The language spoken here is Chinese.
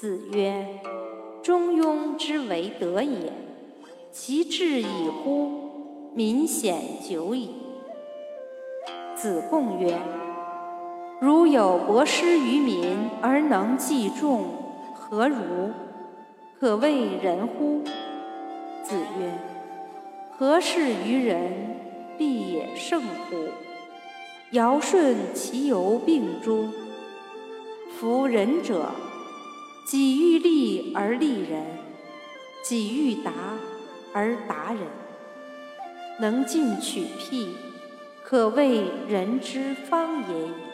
子曰：“中庸之为德也，其志已乎！民显久矣。”子贡曰：“如有博施于民而能济众，何如？可谓仁乎？”子曰：“何事于人，必也圣乎？尧舜其犹并诸？夫仁者，己欲立而立人，己欲达而达人，能进取辟。”可谓人之方也已。